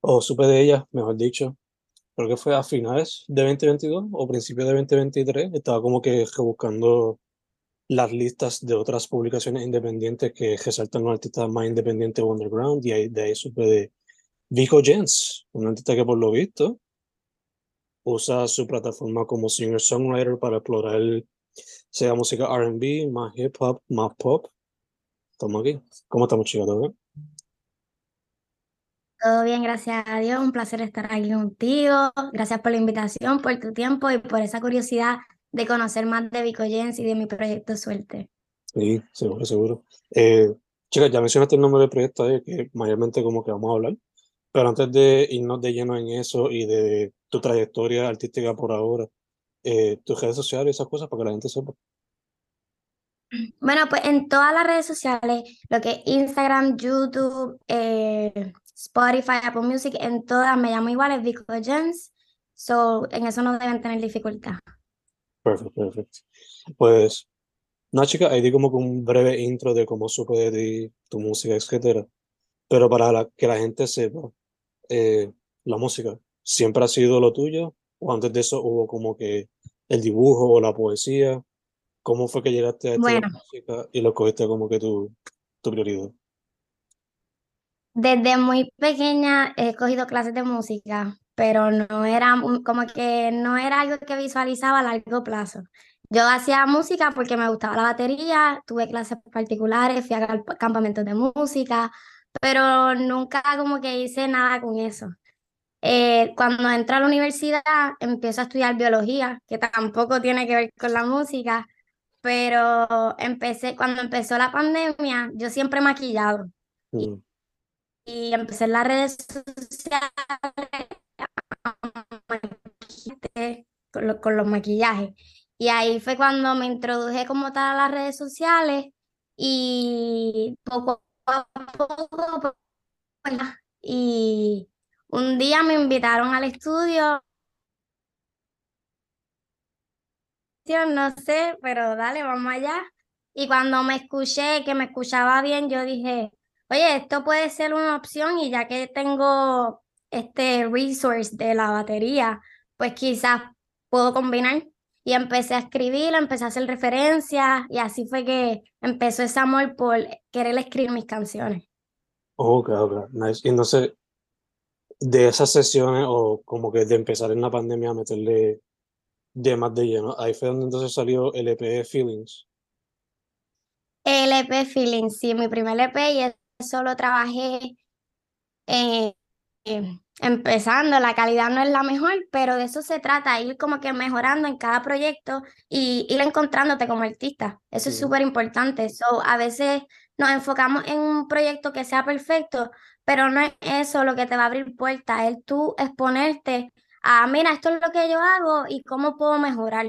o supe de ella, mejor dicho, creo que fue a finales de 2022 o principios de 2023, estaba como que buscando las listas de otras publicaciones independientes que resaltan los artistas más independientes o underground, y ahí, de ahí supe de Vico Jens, una artista que por lo visto usa su plataforma como singer-songwriter para explorar sea música RB, más hip hop, más pop. Estamos aquí. ¿Cómo estamos, chicos? ¿Todo bien? Gracias a Dios. Un placer estar aquí contigo. Gracias por la invitación, por tu tiempo y por esa curiosidad de conocer más de Vico Jens y de mi proyecto Suerte. Sí, seguro, seguro. Eh, chicas, ya mencionaste el nombre del proyecto, ahí, que mayormente como que vamos a hablar. Pero antes de irnos de lleno en eso y de tu trayectoria artística por ahora, eh, tus redes sociales y esas cosas para que la gente sepa. Bueno, pues en todas las redes sociales, lo que es Instagram, YouTube, eh, Spotify, Apple Music, en todas me llamo igual, es Vico Jens. So, en eso no deben tener dificultad. Perfecto, perfecto. Pues, no, chica, ahí di como que un breve intro de cómo supe de ti, tu música, etcétera. Pero para que la gente sepa, eh, la música siempre ha sido lo tuyo, o antes de eso hubo como que el dibujo o la poesía. ¿Cómo fue que llegaste a esta Bueno. música y lo cogiste como que tu, tu prioridad? Desde muy pequeña he cogido clases de música, pero no era como que no era algo que visualizaba a largo plazo. Yo hacía música porque me gustaba la batería, tuve clases particulares, fui a camp- campamentos de música, pero nunca como que hice nada con eso. Eh, cuando entré a la universidad, empiezo a estudiar biología, que tampoco tiene que ver con la música, pero empecé, cuando empezó la pandemia, yo siempre he maquillado Mm, y empecé en las redes sociales con, lo- con los maquillajes. Y ahí fue cuando me introduje como tal a las redes sociales y poco a poco, y un día me invitaron al estudio, no sé, pero dale, vamos allá. Y cuando me escuché, que me escuchaba bien, yo dije, oye, esto puede ser una opción y ya que tengo este resource de la batería, pues quizás puedo combinar. Y empecé a escribir, empecé a hacer referencias y así fue que empezó ese amor por querer escribir mis canciones. Ok, ok, nice. Y entonces, de esas sesiones o como que de empezar en la pandemia a meterle de más de lleno, ahí fue donde entonces salió el EP de Feelings. El EP Feeling, sí, mi primer EP y eso lo trabajé eh, eh, empezando, la calidad no es la mejor, pero de eso se trata, ir como que mejorando en cada proyecto y ir encontrándote como artista. Eso es súper importante. So, a veces nos enfocamos en un proyecto que sea perfecto, pero no es eso lo que te va a abrir puertas, es tú exponerte a, mira, esto es lo que yo hago y cómo puedo mejorar.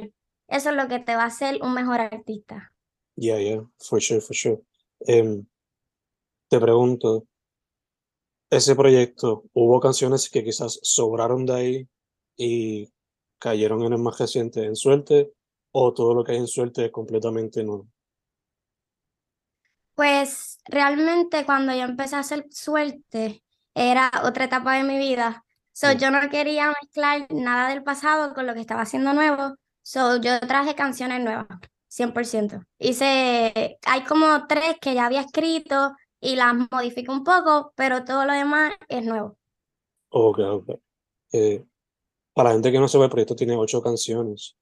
Eso es lo que te va a hacer un mejor artista. Yeah, yeah, for sure, for sure. Em, te pregunto, ese proyecto, ¿hubo canciones que quizás sobraron de ahí y cayeron en el más reciente en suerte? ¿O todo lo que hay en suerte es completamente nuevo? Pues realmente cuando yo empecé a hacer suerte, era otra etapa de mi vida. So, Mm. yo no quería mezclar nada del pasado con lo que estaba haciendo nuevo. So, yo traje canciones nuevas, 100%. Hice, hay como tres que ya había escrito y las modifico un poco, pero todo lo demás es nuevo. Ok, ok. Eh, para la gente que no sabe, el proyecto tiene ocho canciones,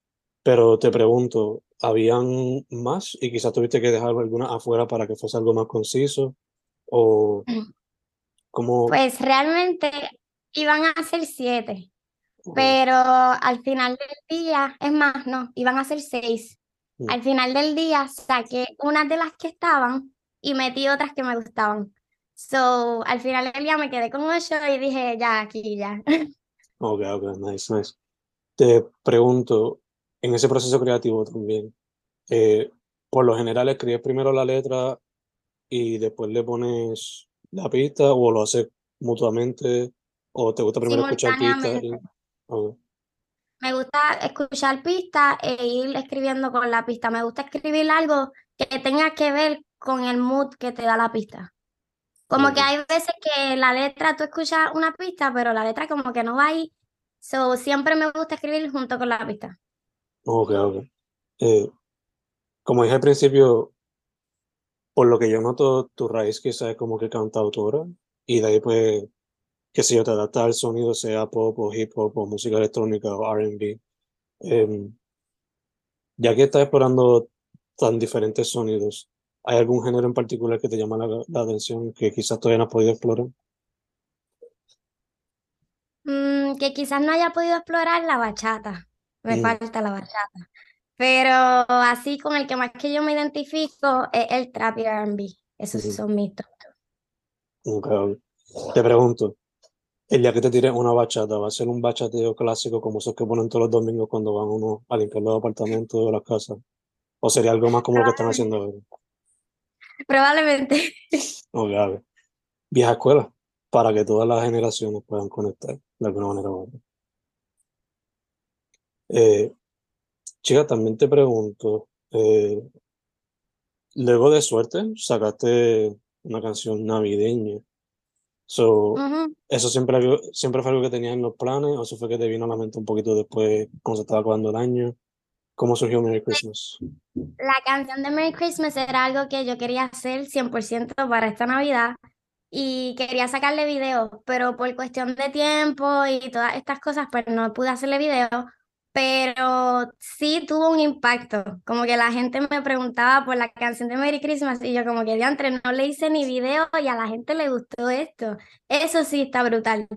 pero te pregunto, ¿habían más y quizás tuviste que dejar algunas afuera para que fuese algo más conciso? ¿O cómo? Pues realmente iban a ser siete, pero al final del día, es más, no, iban a ser seis. mm, Al final del día saqué unas de las que estaban y metí otras que me gustaban. So, al final del día me quedé con ocho y dije, ya, aquí, ya. ok, ok, nice, nice. Te pregunto, en ese proceso creativo también, eh, por lo general escribes primero la letra y después le pones la pista o lo haces mutuamente o te gusta primero escuchar pistas y... Simultáneamente. ok, Me gusta escuchar pistas e ir escribiendo con la pista. Me gusta escribir algo que tenga que ver con el mood que te da la pista. Como que hay veces que la letra, tú escuchas una pista, pero la letra como que no va ahí. So, siempre me gusta escribir junto con la pista. Ok, ok. Eh, como dije al principio, por lo que yo noto, tu raíz quizás es como que cantautora y de ahí pues, qué sé yo, te adapta al sonido, sea pop o hip hop o música electrónica o R&B. Em, ya que estás explorando tan diferentes sonidos, ¿hay algún género en particular que te llama la, la atención que quizás todavía no has podido explorar? Mm, que quizás no haya podido explorar la bachata. Me Mm, falta la bachata. Pero así con el que más que yo me identifico es el trap y R&B. Esos son mis top. ok, ok. Te pregunto, el día que te tires una bachata, ¿va a ser un bachateo clásico como esos que ponen todos los domingos cuando van uno a limpiar los apartamentos o las casas? ¿O sería algo más como lo que están haciendo ahora? Probablemente. Ok. Vieja escuela, para que todas las generaciones puedan conectar de alguna manera u otra. Eh, chica, también te pregunto, eh, luego de suerte sacaste una canción navideña. So. ¿eso siempre, siempre fue algo que tenías en los planes o eso fue que te vino a la mente un poquito después cuando se estaba acabando el año? ¿Cómo surgió Merry Christmas? La canción de Merry Christmas era algo que yo quería hacer 100% para esta Navidad y quería sacarle video, pero por cuestión de tiempo y todas estas cosas, pues no pude hacerle video, pero sí tuvo un impacto, como que la gente me preguntaba por la canción de Merry Christmas y yo como que diantre, no le hice ni video y a la gente le gustó esto. Eso sí está brutal.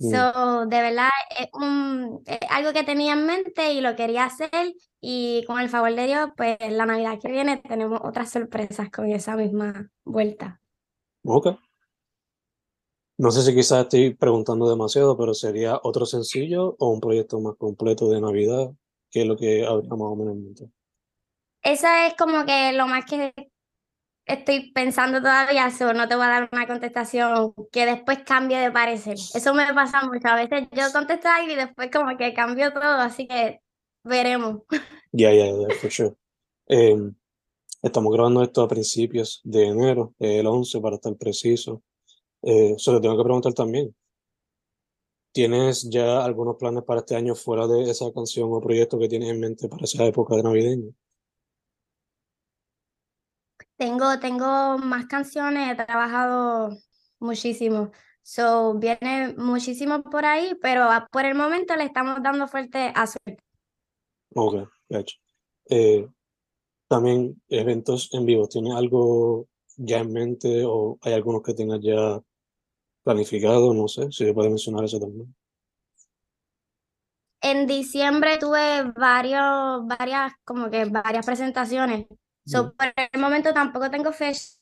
Mm, So, de verdad, es un, es algo que tenía en mente y lo quería hacer y con el favor de Dios, pues la Navidad que viene tenemos otras sorpresas con esa misma vuelta. ok. No sé si quizás estoy preguntando demasiado, pero ¿sería otro sencillo o un proyecto más completo de Navidad? ¿Qué es lo que habría más o menos en mente? Eso es como que lo más que estoy pensando todavía, so no te voy a dar una contestación que después cambie de parecer. Eso me pasa mucho. A veces yo contesto algo y después como que cambio todo, así que veremos. Ya, ya, ya, for sure. Em, estamos grabando esto a principios de enero, el 11 para estar preciso. Eh, solo tengo que preguntar también, ¿tienes ya algunos planes para este año fuera de esa canción o proyecto que tienes en mente para esa época de navideña? Tengo, tengo más canciones, he trabajado muchísimo. So, viene muchísimo por ahí, pero por el momento le estamos dando fuerte a suerte. Ok, gotcha. Eh, también eventos en vivo, ¿tienes algo ya en mente o hay algunos que tengas ya planificado? No sé, si se puede mencionar eso también. En diciembre tuve varios, varias, como que varias presentaciones. So, por el momento tampoco tengo fecha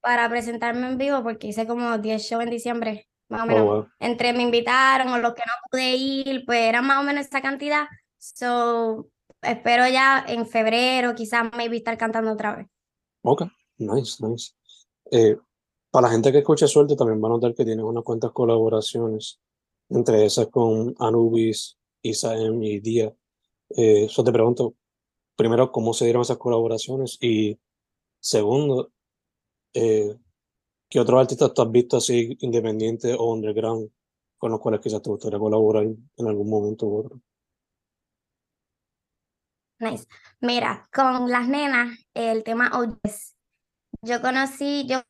para presentarme en vivo porque hice como 10 shows en diciembre, más o Oh, menos. wow. Entre me invitaron o los que no pude ir, pues era más o menos esa cantidad. So, espero ya en febrero, quizás maybe estar cantando otra vez. Ok, nice, nice. Eh, Para la gente que escucha suerte, también va a notar que tienes unas cuantas colaboraciones, entre esas con Anubis, Isaem y Dia. Eh, eso te pregunto, primero, ¿cómo se dieron esas colaboraciones? Y segundo, eh, ¿qué otros artistas tú has visto así, independientes o underground, con los cuales quizás te gustaría colaborar en algún momento u otro? Nice. Mira, con las nenas, el tema Oyes. Yo conocí, yo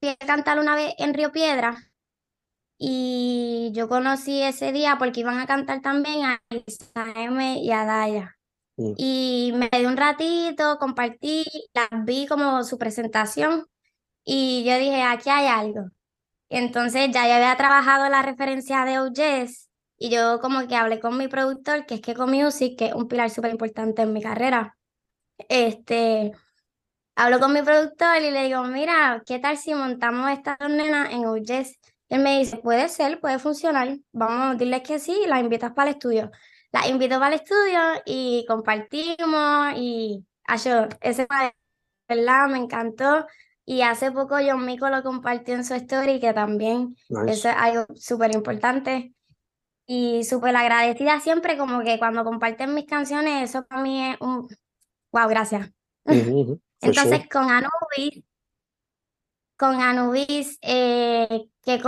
fui a cantar una vez en Río Piedra y yo conocí ese día porque iban a cantar también a M y a Daya. Mm. Y me di un ratito, compartí, las vi como su presentación y yo dije, aquí hay algo. Entonces ya yo había trabajado la referencia de OJS y yo como que hablé con mi productor, que es Keko Music, que es un pilar súper importante en mi carrera. Este, hablo con mi productor y le digo, mira, ¿qué tal si montamos esta nena en OJS? Él me dice, puede ser, puede funcionar. Vamos a decirles que sí, las invitas para el estudio. Las invito para el estudio y compartimos y yo, ese ¿verdad? Me encantó. Y hace poco John Mico lo compartió en su story, que también eso es algo súper importante. Y súper agradecida siempre, como que cuando comparten mis canciones, eso para mí es un... Wow, gracias. Entonces, con Anubis, con Anubis, eh, que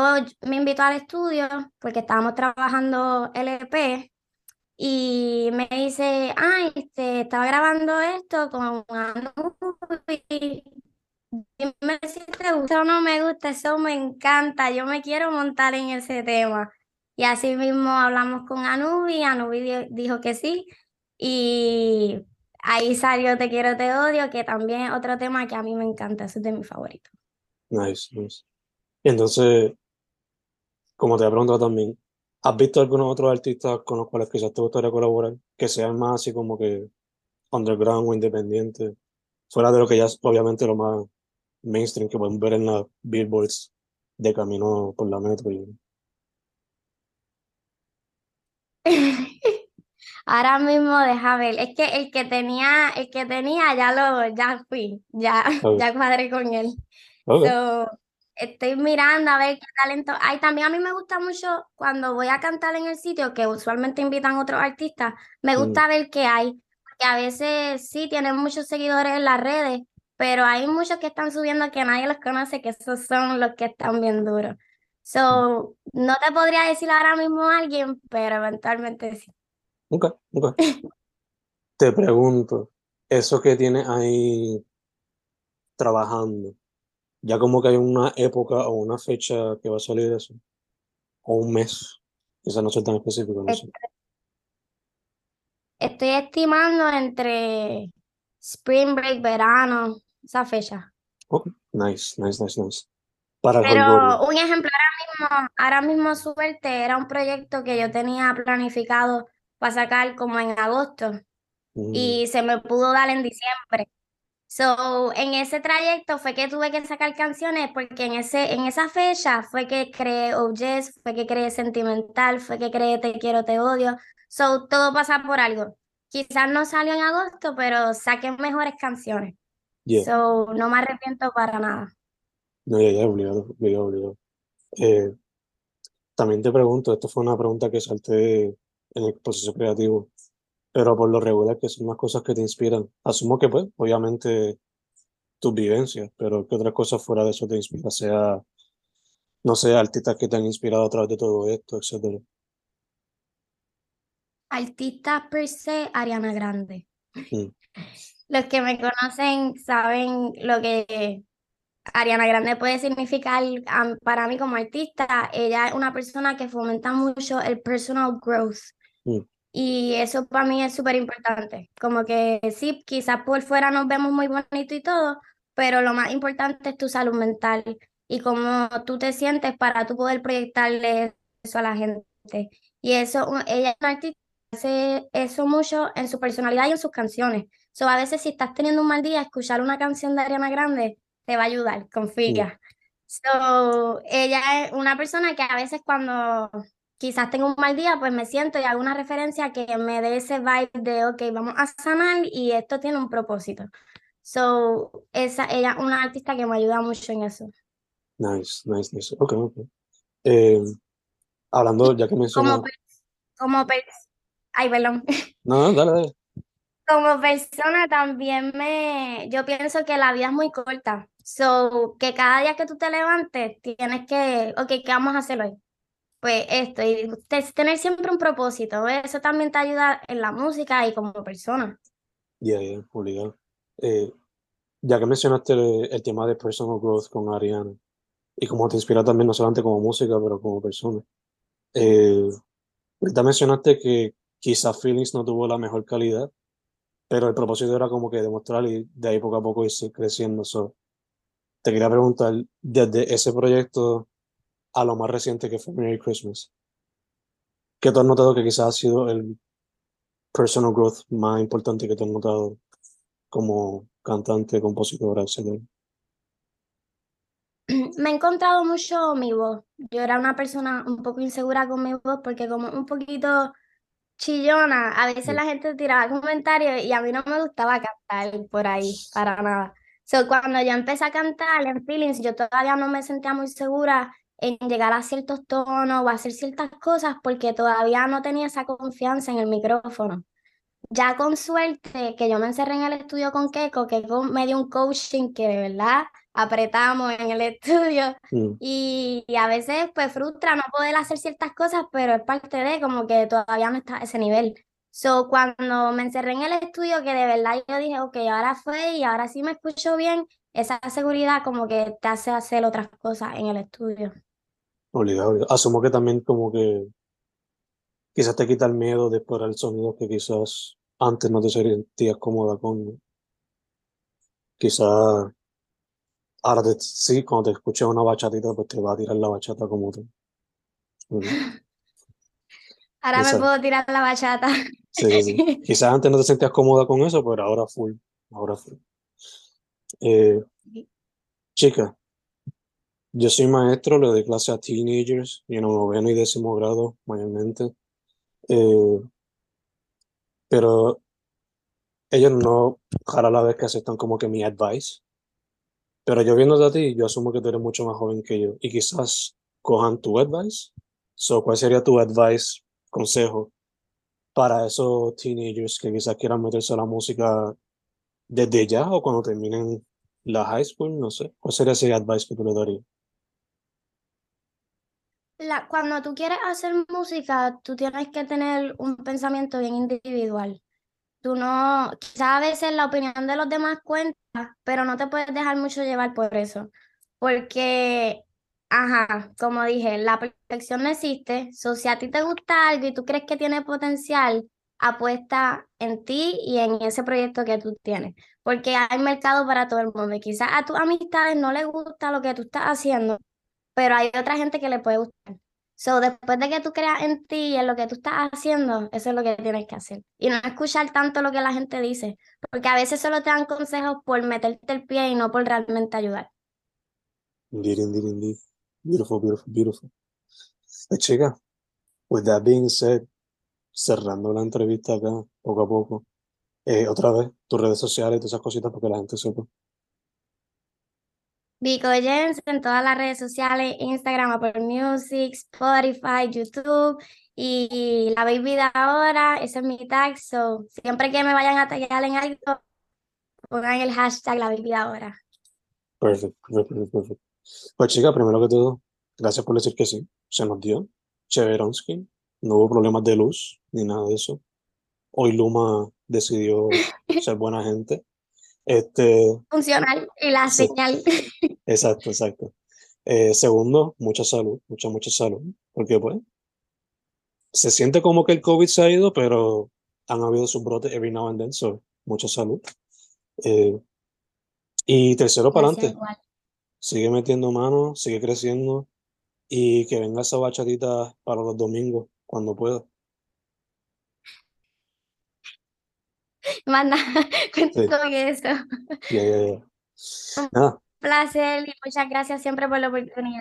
me invitó al estudio porque estábamos trabajando LP y me dice, ay, este, estaba grabando esto con Anubis. Dime si te gusta o no me gusta, eso me encanta, yo me quiero montar en ese tema. Y así mismo hablamos con Anubi, Anubi dijo que sí, y ahí salió Te quiero, te odio, que también es otro tema que a mí me encanta, ese es de mis favoritos. Nice, nice. Entonces, como te he preguntado también, ¿has visto algunos otros artistas con los cuales quizás te gustaría colaborar? Que sean más así como que underground o independiente, fuera de lo que ya es obviamente lo más mainstream que pueden ver en las billboards de camino por la metro. Ahora mismo deja ver, es que el que tenía, el que tenía ya lo, ya fui, ya, ya cuadré con él. Estoy mirando a ver qué talento hay. También a mí me gusta mucho cuando voy a cantar en el sitio, que usualmente invitan otros artistas, me mm. gusta ver qué hay, porque a veces sí tienen muchos seguidores en las redes, pero hay muchos que están subiendo que nadie los conoce, que esos son los que están bien duros. So, no te podría decir ahora mismo alguien, pero eventualmente sí. Ok, ok. te pregunto, eso que tienes ahí trabajando, ya como que hay una época o una fecha que va a salir eso, o un mes, quizás no sea tan específico, no sé. Estoy estimando entre spring break, verano, esa fecha. Ok, nice, nice, nice, nice. Pero un ejemplo, ahora mismo, ahora mismo Suerte era un proyecto que yo tenía planificado para sacar como en agosto mm. y se me pudo dar en diciembre. So, en ese trayecto fue que tuve que sacar canciones porque en, ese, en esa fecha fue que creé OJS, fue que creé Sentimental, fue que creé Te Quiero, Te Odio. So, todo pasa por algo. Quizás no salió en agosto, pero saqué mejores canciones. So, no me arrepiento para nada. No, ya, ya, obligado, obligado, obligado. Eh, también te pregunto, esto fue una pregunta que salté en el proceso creativo, pero por lo regular, que son las cosas que te inspiran? Asumo que, pues, obviamente, tus vivencias, pero ¿qué otras cosas fuera de eso te inspira? Sea, no sé, artistas que te han inspirado a través de todo esto, etcétera. Artistas per se, Ariana Grande. Mm. Los que me conocen saben lo que Ariana Grande puede significar para mí como artista. Ella es una persona que fomenta mucho el personal growth. Mm. Y eso para mí es súper importante. Como que sí, quizás por fuera nos vemos muy bonito y todo, pero lo más importante es tu salud mental y cómo tú te sientes para tú poder proyectarle eso a la gente. Y eso, ella es una artista hace eso mucho en su personalidad y en sus canciones. So, a veces si estás teniendo un mal día, escuchar una canción de Ariana Grande te va a ayudar, confía. So, ella es una persona que a veces cuando quizás tengo un mal día, pues me siento y hago una referencia que me dé ese vibe de, ok, vamos a sanar y esto tiene un propósito. So, esa, ella es una artista que me ayuda mucho en eso. Nice, nice, nice. Ok, ok. Eh, hablando, ya que Como, mencionas... como per- Ay, perdón. No, no, dale, dale. Como persona también me, yo pienso que la vida es muy corta. So, que cada día que tú te levantes tienes que, ok, ¿qué vamos a hacer hoy? Pues esto, y te- tener siempre un propósito. Eso también te ayuda en la música y como persona. Yeah, yeah, obligado. Eh, ya que mencionaste el, el tema de personal growth con Ariana y cómo te inspira también no solamente como música, pero como persona. Eh, ahorita mencionaste que quizás Feelings no tuvo la mejor calidad, pero el propósito era como que demostrar y de ahí poco a poco ir creciendo. So, te quería preguntar, desde ese proyecto a lo más reciente que fue Merry Christmas, ¿qué tú has notado que quizás ha sido el personal growth más importante que tú has notado como cantante, compositora, etcétera? Me he encontrado mucho mi voz. Yo era una persona un poco insegura con mi voz porque como un poquito chillona, a veces Mm. la gente tiraba comentarios y a mí no me gustaba cantar por ahí, para nada. So, cuando yo empecé a cantar en Feelings, yo todavía no me sentía muy segura en llegar a ciertos tonos o hacer ciertas cosas porque todavía no tenía esa confianza en el micrófono. Ya con suerte que yo me encerré en el estudio con Keiko, Keiko me dio un coaching que de verdad apretamos en el estudio Mm. y, y a veces pues frustra no poder hacer ciertas cosas, pero es parte de como que todavía no está a ese nivel. So, cuando me encerré en el estudio, que de verdad yo dije, ok, ahora fue y ahora sí me escucho bien, esa seguridad como que te hace hacer otras cosas en el estudio. Obligado. Asumo que también como que quizás te quita el miedo de explorar sonidos que quizás antes no te sentías cómoda con. Quizás ahora te- sí, cuando te escuches una bachatita, pues te va a tirar la bachata como tú. Ahora me puedo tirar la bachata. sí, sí, sí. Quizás antes no te sentías cómoda con eso, pero ahora full, ahora full. Eh, chica, yo soy maestro, le doy clase a teenagers, y en noveno y décimo grado, mayormente. Eh, pero ellos no, rara la vez que aceptan como que mi advice. Pero yo viéndote a ti, yo asumo que tú eres mucho más joven que yo. Y quizás cojan tu advice. So, ¿cuál sería tu advice, consejo, para esos teenagers que quizás quieran meterse a la música desde ya o cuando terminen la high school? No sé. ¿Cuál sería ese advice que tú le darías? La, cuando tú quieres hacer música, tú tienes que tener un pensamiento bien individual. Tú no, quizás a veces la opinión de los demás cuenta, pero no te puedes dejar mucho llevar por eso. Porque, ajá, como dije, la perfección no existe. So, si a ti te gusta algo y tú crees que tiene potencial, apuesta en ti y en ese proyecto que tú tienes. Porque hay mercado para todo el mundo. Y quizás a tus amistades no les gusta lo que tú estás haciendo, pero hay otra gente que le puede gustar. So, después de que tú creas en ti y en lo que tú estás haciendo, eso es lo que tienes que hacer. Y no escuchar tanto lo que la gente dice, porque a veces solo te dan consejos por meterte el pie y no por realmente ayudar. Beautiful, beautiful, beautiful. Pues chica, with that being said, cerrando la entrevista acá, poco a poco. Eh, otra vez, tus redes sociales y todas esas cositas para que la gente sepa. Vico Jens en todas las redes sociales, Instagram, Apple Music, Spotify, YouTube y la baby de ahora, ese es mi tag. So, siempre que me vayan a taggear en algo, pongan el hashtag la baby de ahora. Perfect, perfect, perfect. Pues chica, primero que todo, gracias por decir que sí. Se nos dio. Cheveronsky. No hubo problemas de luz ni nada de eso. Hoy Luma decidió ser buena gente. Este, Funcional y la Sí. señal. exacto, exacto. Eh, segundo, mucha salud, mucha, mucha salud. Porque pues, se siente como que el COVID se ha ido, pero han habido sus brotes every now and then, so, mucha salud. Eh, y tercero, para adelante. Sigue metiendo mano, sigue creciendo y que venga esa bachatita para los domingos cuando pueda. Más nada, cuento Sí. con eso. Nada, placer y muchas gracias siempre por la oportunidad.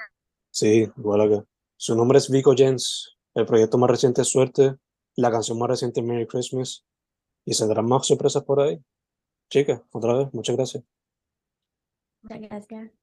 sí, igual acá. Su nombre es Vico Jens. El proyecto más reciente es Suerte. La canción más reciente es Merry Christmas. Y saldrán más sorpresas por ahí. Chica, otra vez, muchas gracias. Muchas gracias.